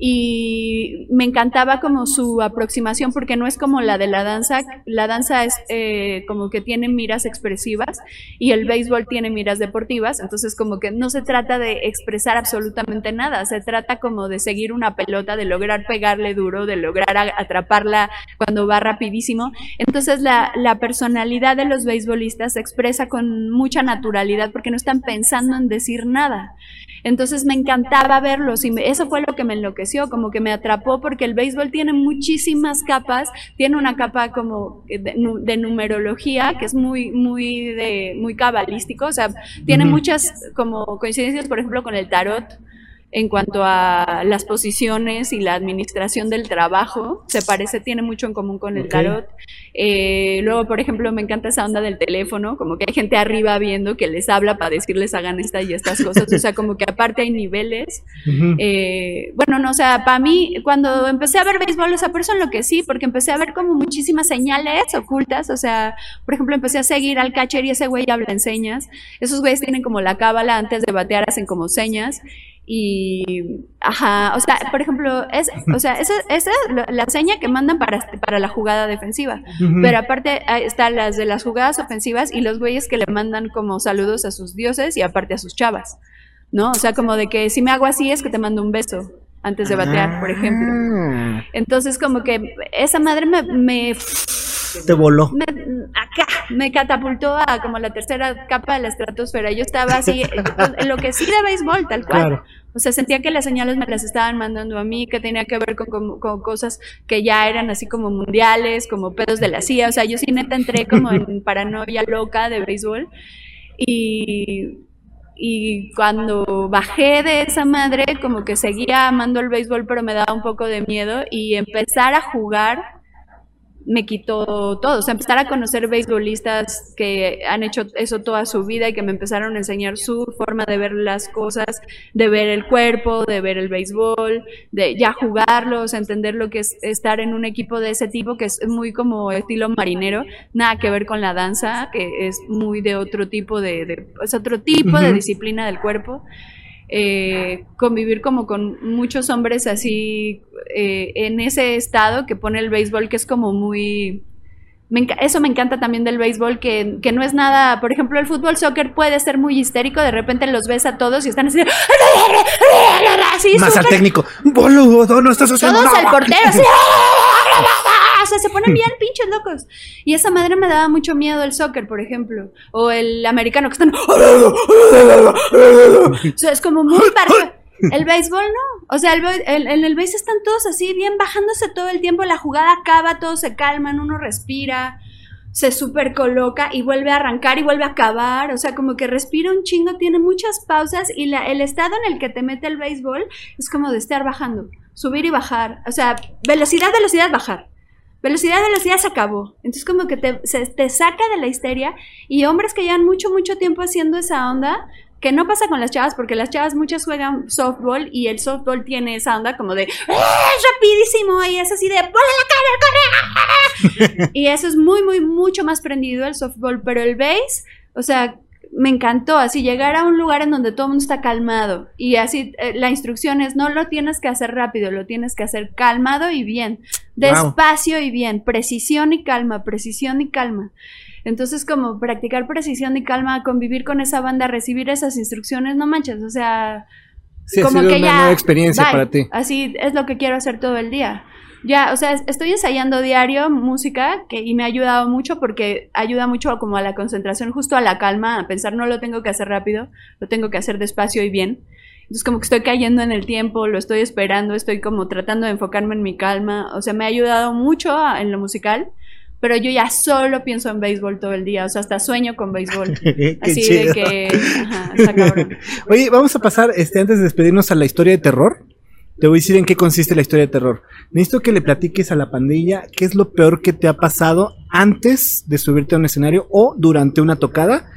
y me encantaba como su aproximación porque no es como la de la danza, la danza es eh, como que tiene miras expresivas y el béisbol tiene miras deportivas, entonces como que no se trata de expresar absolutamente nada, se trata como de seguir una pelota, de lograr pegarle duro, de lograr atraparla cuando va rapidísimo, entonces la, la personalidad de los beisbolistas se expresa con mucha naturalidad porque no están pensando en decir nada. Entonces me encantaba verlos y eso fue lo que me enloqueció, como que me atrapó porque el béisbol tiene muchísimas capas, tiene una capa como de, numerología que es muy, muy, de, muy cabalístico, o sea, tiene muchas como coincidencias, por ejemplo, con el tarot en cuanto a las posiciones y la administración del trabajo. Se parece, tiene mucho en común con el tarot. Eh, luego, por ejemplo, me encanta esa onda del teléfono, como que hay gente arriba viendo que les habla para decirles hagan esta y estas cosas. O sea, como que aparte hay niveles. Eh, bueno, no, o sea, para mí, cuando empecé a ver béisbol, o sea, por eso sí, porque empecé a ver como muchísimas señales ocultas. O sea, por ejemplo, empecé a seguir al catcher y ese güey habla en señas. Esos güeyes tienen como la cábala antes de batear, hacen como señas. Y, ajá, o sea, por ejemplo, es, o sea, esa, esa es la seña que mandan para, para la jugada defensiva. Pero aparte están las de las jugadas ofensivas y los güeyes que le mandan como saludos a sus dioses y aparte a sus chavas, ¿no? O sea, como de que si me hago así es que te mando un beso. Antes de batear, por ejemplo. Ah, Entonces como que esa madre me, me, te voló. me- acá me catapultó a como la tercera capa de la estratosfera. Yo estaba así, en lo que sí de béisbol, tal cual. Claro. O sea, sentía que las señales me las estaban mandando a mí, que tenía que ver con, con- con cosas que ya eran así como mundiales, como pedos de la CIA. O sea, yo sí neta entré como en paranoia loca de béisbol. Y, y cuando bajé de esa madre, como que seguía amando el béisbol, pero me daba un poco de miedo. Y empezar a jugar me quitó todo. O sea, empezar a conocer beisbolistas que han hecho eso toda su vida y que me empezaron a enseñar su forma de ver las cosas, de ver el cuerpo, de ver el béisbol, de ya jugarlos, entender lo que es estar en un equipo de ese tipo que es muy como estilo marinero, nada que ver con la danza, que es muy de otro tipo de, de- es otro tipo de disciplina del cuerpo. Eh, convivir como con muchos hombres así eh, en ese estado que pone el béisbol que es como muy me eso me encanta también del béisbol que, que no es nada por ejemplo el fútbol soccer puede ser muy histérico de repente los ves a todos y están así así Más al técnico. Boludo, no estás haciendo todos nada. al portero así o sea se ponen bien pinches locos y esa madre me daba mucho miedo el soccer por ejemplo o el americano que están o sea, es como muy parco. El béisbol no. O sea, el, be- el- en el béis están todos así, bien bajándose todo el tiempo. La jugada acaba, todos se calman, uno respira, se super coloca y vuelve a arrancar y vuelve a acabar. O sea, como que respira un chingo, tiene muchas pausas y la- el estado en el que te mete el béisbol es como de estar bajando, subir y bajar. O sea, velocidad, velocidad, bajar. Velocidad, velocidad se acabó. Entonces como que te, se- te saca de la histeria y hombres que llevan mucho, mucho tiempo haciendo esa onda, que no pasa con las chavas, porque las chavas muchas juegan softball y el softball tiene esa onda como de ¡Ah, rapidísimo y es así de ¡Bola la cara, corre! y eso es muy, muy, mucho más prendido el softball, pero el base, o sea, me encantó así llegar a un lugar en donde todo el mundo está calmado y así eh, la instrucción es no lo tienes que hacer rápido, lo tienes que hacer calmado y bien, despacio y bien, precisión y calma, precisión y calma. Entonces, como practicar precisión y calma, convivir con esa banda, recibir esas instrucciones, no manches, o sea, Sí, ha como sido que una ya. nueva experiencia bye. para ti. Así es lo que quiero hacer todo el día. Ya, o sea, es- estoy ensayando diario música que, y me ha ayudado mucho porque ayuda mucho como a la concentración, justo a la calma, a pensar no lo tengo que hacer rápido, lo tengo que hacer despacio y bien. Entonces como que estoy cayendo en el tiempo, lo estoy esperando, estoy como tratando de enfocarme en mi calma. O sea, me ha ayudado mucho a- en lo musical, pero yo ya solo pienso en béisbol todo el día, o sea, hasta sueño con béisbol. Así chido. de que... Ajá, está cabrón. Oye, vamos a pasar, este, antes de despedirnos a la historia de terror. Te voy a decir en qué consiste la historia de terror. Necesito que le platiques a la pandilla qué es lo peor que te ha pasado antes de subirte a un escenario o durante una tocada.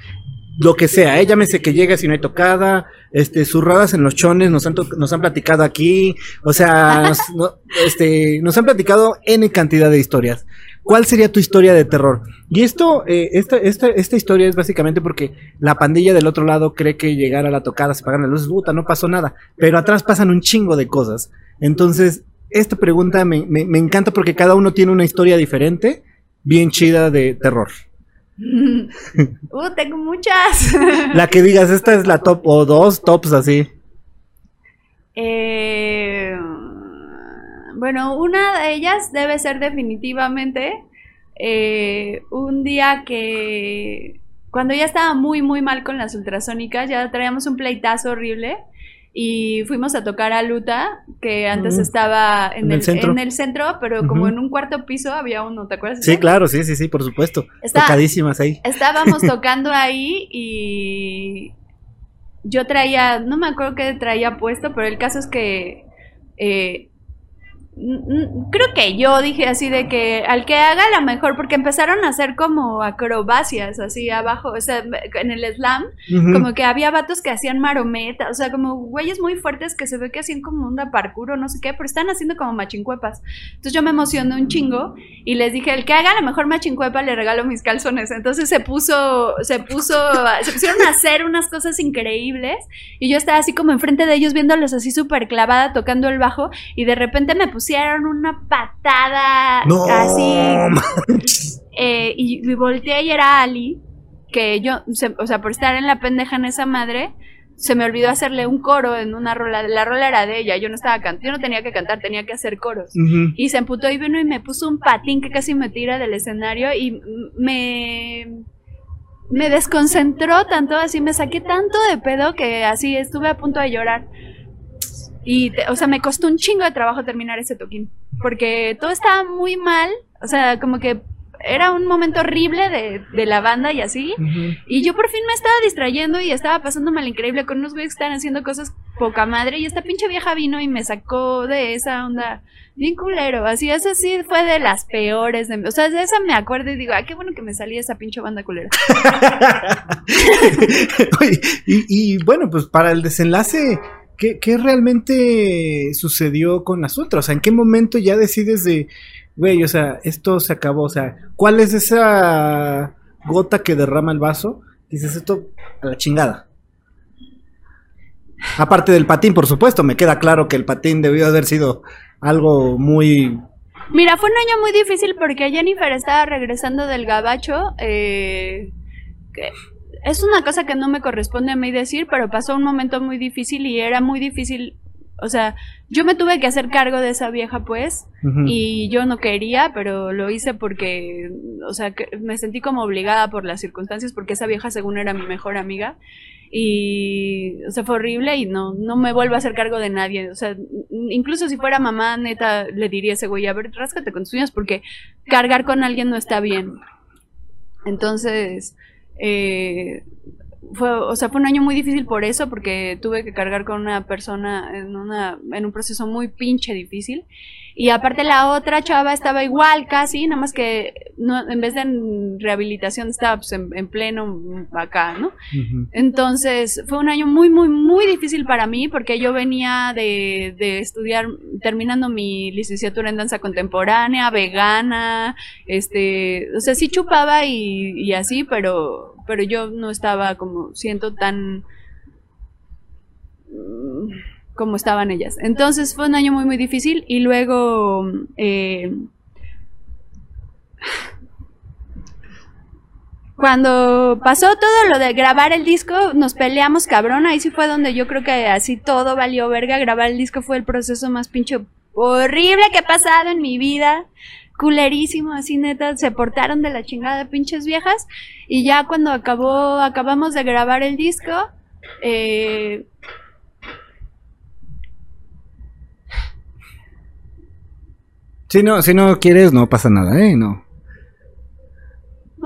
Lo que sea, ¿eh? llámese que llegas y no hay tocada, este, zurradas en los chones, nos han, nos han platicado aquí, o sea, nos, no- este, nos han platicado N cantidad de historias. ¿Cuál sería tu historia de terror? Y esto, eh, esta, esta, esta historia es básicamente porque la pandilla del otro lado cree que llegar a la tocada, se pagan las luces, puta, no pasó nada. Pero atrás pasan un chingo de cosas. Entonces, esta pregunta me, me, me encanta porque cada uno tiene una historia diferente, bien chida de terror. Uh, tengo muchas. La que digas, esta es la top o dos tops así. Eh, bueno, una de ellas debe ser definitivamente eh, un día que cuando ya estaba muy muy mal con las ultrasónicas, ya traíamos un pleitazo horrible y fuimos a tocar a Luta, que antes Ujú. estaba en, En el el, centro. en el centro, pero como en un cuarto piso había uno, ¿te acuerdas? Sí, claro, sí, sí, sí, por supuesto. Está- Tocadísimas ahí. Estábamos tocando ahí y yo traía, no me acuerdo qué traía puesto, pero el caso es que eh, creo que yo dije así de que al que haga la mejor, porque empezaron a hacer como acrobacias así abajo, o sea, en el slam, como que había vatos que hacían marometa, o sea, como güeyes muy fuertes que se ve que hacían como un parkour o no sé qué, pero están haciendo como machincuepas. Entonces yo me emocioné un chingo y les dije, el que haga la mejor machincuepa le regalo mis calzones. Entonces se puso, se puso, se pusieron a hacer unas cosas increíbles y yo estaba así como enfrente de ellos viéndolos así súper clavada tocando el bajo y de repente me pusieron una patada No, así eh, y, y volteé y era Ali, que yo, se- o sea, por estar en la pendeja en esa madre, se me olvidó hacerle un coro en una rola, la rola era de ella, yo no estaba cantando, yo no tenía que cantar, tenía que hacer coros. Y se emputó y vino y me puso un patín que casi me tira del escenario y me me desconcentró tanto, así me saqué tanto de pedo que así estuve a punto de llorar. Y, te- o sea, me costó un chingo de trabajo terminar ese toquín, porque todo estaba muy mal, o sea, como que era un momento horrible de, de la banda y así. Y yo por fin me estaba distrayendo y estaba pasándome al increíble con unos güeyes que estaban haciendo cosas poca madre. Y esta pinche vieja vino y me sacó de esa onda bien culero. Así, esa sí fue de las peores. De, o sea, de esa me acuerdo y digo, ah, qué bueno que me salí esa pinche banda culera. Oye, y, y, bueno, pues para el desenlace, ¿qué, realmente sucedió con las otras? O sea, ¿en qué momento ya decides de, güey, o sea, esto se acabó? O sea, ¿cuál es esa gota que derrama el vaso? Dices esto a la chingada. Aparte del patín, por supuesto, me queda claro que el patín debió haber sido algo muy... Mira, fue un año muy difícil porque Jennifer estaba regresando del gabacho. eh, que es una cosa que no me corresponde a mí decir, pero pasó un momento muy difícil y era muy difícil. O sea, yo me tuve que hacer cargo de esa vieja, pues, y yo no quería, pero lo hice porque, o sea, que me sentí como obligada por las circunstancias, porque esa vieja según era mi mejor amiga. Y, o sea, fue horrible y no, no me vuelvo a hacer cargo de nadie. O sea, incluso si fuera mamá, neta, le diría a ese güey, a ver, ráscate con tus uñas porque cargar con alguien no está bien. Entonces, eh, fue, o sea, fue un año muy difícil por eso, porque tuve que cargar con una persona en, una, en un proceso muy pinche difícil. Y aparte la otra chava estaba igual casi, nada más que no, en vez de en rehabilitación estaba pues, en, en pleno acá, ¿no? Entonces fue un año muy, muy, muy difícil para mí porque yo venía de, de estudiar, terminando mi licenciatura en danza contemporánea, vegana, este, o sea, sí chupaba y, y así, pero, pero yo no estaba como, siento tan mm, como estaban ellas. Entonces fue un año muy, muy difícil y luego... eh, Cuando pasó todo lo de grabar el disco, nos peleamos cabrón. Ahí sí fue donde yo creo que así todo valió verga. Grabar el disco fue el proceso más pinche horrible que he pasado en mi vida. Culerísimo, así neta. Se portaron de la chingada pinches viejas. Y ya cuando acabó, acabamos de grabar el disco, eh, Si no, si no quieres, no pasa nada, ¿eh? No.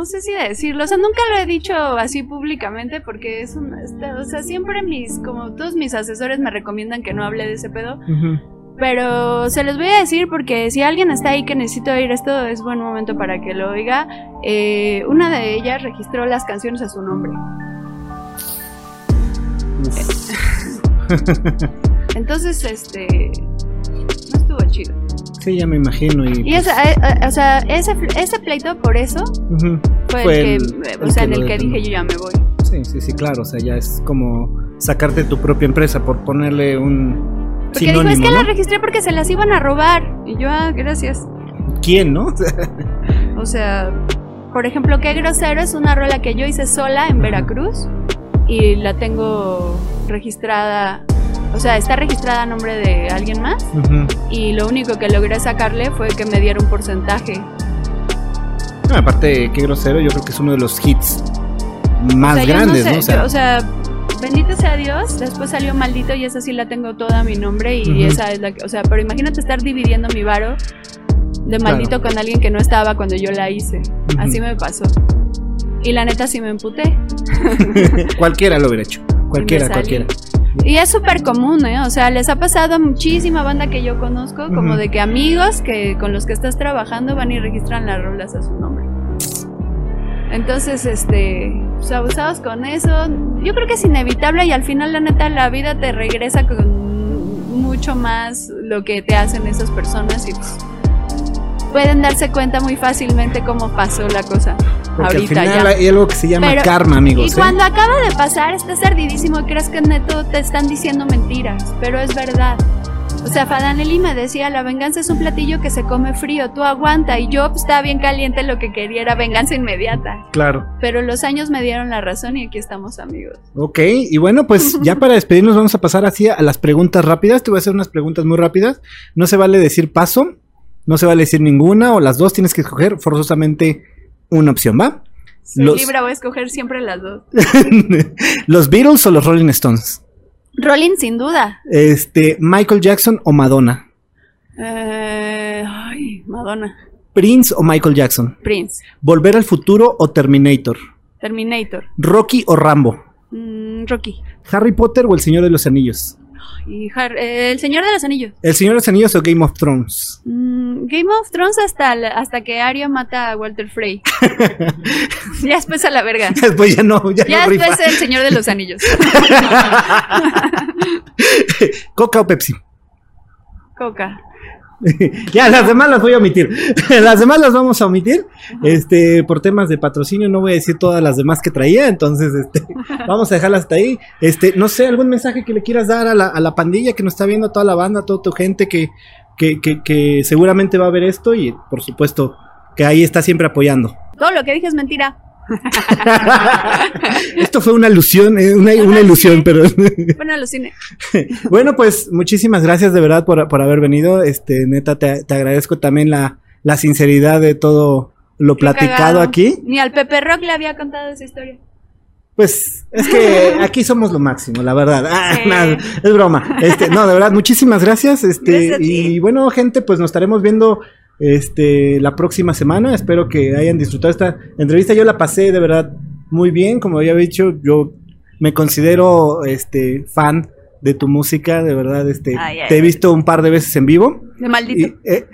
no sé si decirlo, o sea, nunca lo he dicho así públicamente porque es un, este, o sea, siempre mis, como todos mis asesores me recomiendan que no hable de ese pedo, pero se los voy a decir porque si alguien está ahí que necesita oír esto, es buen momento para que lo oiga. Eh, una de ellas registró las canciones a su nombre. Entonces, este, no estuvo chido. Sí, ya me imagino. Y, Y esa, eh, eh, o sea, ese, ese pleito por eso fue, Fue el que, el- eh, o sea, en el que dije yo ya me voy. Sí, sí, sí, claro. O sea, ya es como sacarte tu propia empresa por ponerle un Porque dijo, sinónimo, es que ¿no? la registré porque se las iban a robar. Y yo, ah, gracias. ¿Quién, no? O sea, por ejemplo, Qué grosero es una rola que yo hice sola en Veracruz y la tengo registrada, o sea, está registrada a nombre de alguien más y lo único que logré sacarle fue que me diera un porcentaje. No, aparte, qué grosero, yo creo que es uno de los hits más o sea, yo grandes, sé, ¿no? O sea, yo- o sea, bendito sea Dios, después salió maldito y esa sí la tengo toda a mi nombre y esa es la que, o sea, pero imagínate estar dividiendo mi varo de Claro. maldito con alguien que no estaba cuando yo la hice. Así me pasó. Y la neta sí me emputé. cualquiera lo hubiera hecho. Cualquiera, cualquiera. Y es súper común, ¿eh? O sea, les ha pasado a muchísima banda que yo conozco, como de que amigos que con los que estás trabajando van y registran las rolas a su nombre. Entonces, este, pues, abusados con eso, yo creo que es inevitable y al final la neta la vida te regresa con mucho más lo que te hacen esas personas y pues, pueden darse cuenta muy fácilmente cómo pasó la cosa. Porque ahorita al final ya. hay algo que se llama Pero- karma, amigos. Y ¿eh? cuando acaba de pasar, estás ardidísimo y crees que neto te están diciendo mentiras, pero es verdad. O sea, Fadanelli me decía, la venganza es un platillo que se come frío, tú aguanta. Y yo pues, estaba bien caliente, lo que quería era venganza inmediata. Claro. Pero los años me dieron la razón y aquí estamos amigos. Ok, y bueno, pues ya para despedirnos vamos a pasar así a las preguntas rápidas. Te voy a hacer unas preguntas muy rápidas. No se vale decir paso, no se vale decir ninguna o las dos, tienes que escoger forzosamente una opción, ¿va? Soy los... libre, voy a escoger siempre las dos. ¿Los Beatles o los Rolling Stones? Rolling, sin duda. Este, Michael Jackson o Madonna. Eh, ay, Madonna. Prince o Michael Jackson. Prince. Volver al futuro o Terminator. Terminator. Rocky o Rambo. Mm, Rocky. Harry Potter o El Señor de los Anillos. Y eh, el Señor de los Anillos. El Señor de los Anillos o Game of Thrones. Mm, Game of Thrones hasta, hasta que Arya mata a Walter Frey. ya después a la verga. Después ya no. Ya, ya después el Señor de los Anillos. Coca o Pepsi. Coca. ya, las demás las voy a omitir. las demás las vamos a omitir. Este, por temas de patrocinio, no voy a decir todas las demás que traía. Entonces, este, vamos a dejarlas hasta ahí. Este, no sé, algún mensaje que le quieras dar a la, a la pandilla que nos está viendo, a toda la banda, a toda tu gente que, que, que, que seguramente va a ver esto y por supuesto que ahí está siempre apoyando. Todo lo que dije es mentira. Esto fue una alusión, eh, una, una ilusión, pero. Bueno, alucine. bueno, pues muchísimas gracias de verdad por, por haber venido. Este, neta, te, te agradezco también la, la, sinceridad de todo lo Qué platicado cagado. aquí. Ni al Pepe Rock le había contado esa historia. Pues es que aquí somos lo máximo, la verdad. Ah, sí. nada, es broma. Este, no, de verdad, muchísimas gracias. Este, gracias y bueno, gente, pues nos estaremos viendo este, la próxima semana. Espero que hayan disfrutado esta entrevista. Yo la pasé de verdad muy bien. Como había dicho, yo me considero este, fan de tu música, de verdad. Este, Ay, ay, te he visto un par de veces en vivo. De maldito. Y, eh,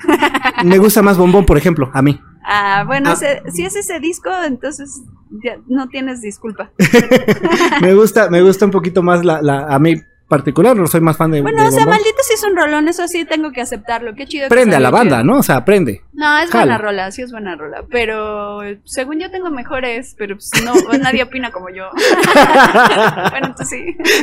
me gusta más Bombón, por ejemplo, a mí. Ah, bueno, Ah. ese- si es ese disco, entonces ya no tienes disculpa. me gusta, me gusta un poquito más la, la a mí particular, no soy más fan de, Bueno, de o sea, Bombón. maldito sí es un rolón, eso sí tengo que aceptarlo. Qué chido. que Prende a la banda. ¿no? O sea, prende. No, es Jala. buena rola, sí es buena rola. Pero según yo tengo mejores, pero pues no, nadie opina como yo. bueno, entonces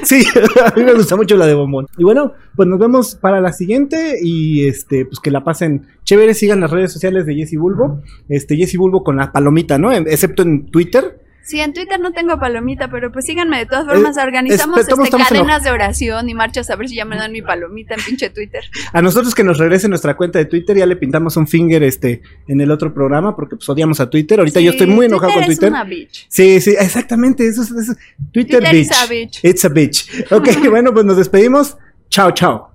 sí. Sí, a mí me gusta mucho la de Bombón. Y bueno, pues nos vemos para la siguiente y este, pues que la pasen chévere, sigan las redes sociales de Jessy Bulbo, este Jessy Bulbo con la palomita, ¿no? Excepto en Twitter. Sí, en Twitter no tengo palomita, pero pues síganme de todas formas. Eh, Organizamos es- estamos- este, en cadenas de oración y marchas a ver si ya me dan mi palomita en pinche Twitter. A nosotros que nos regrese nuestra cuenta de Twitter, ya le pintamos un finger este en el otro programa porque pues odiamos a Twitter. Ahorita yo estoy muy enojado con es Twitter. una bitch. Sí, sí, exactamente, eso es, eso es- Twitter, Twitter bitch. is a bitch. It's a bitch. Ok, bueno, pues nos despedimos. Chao, chao.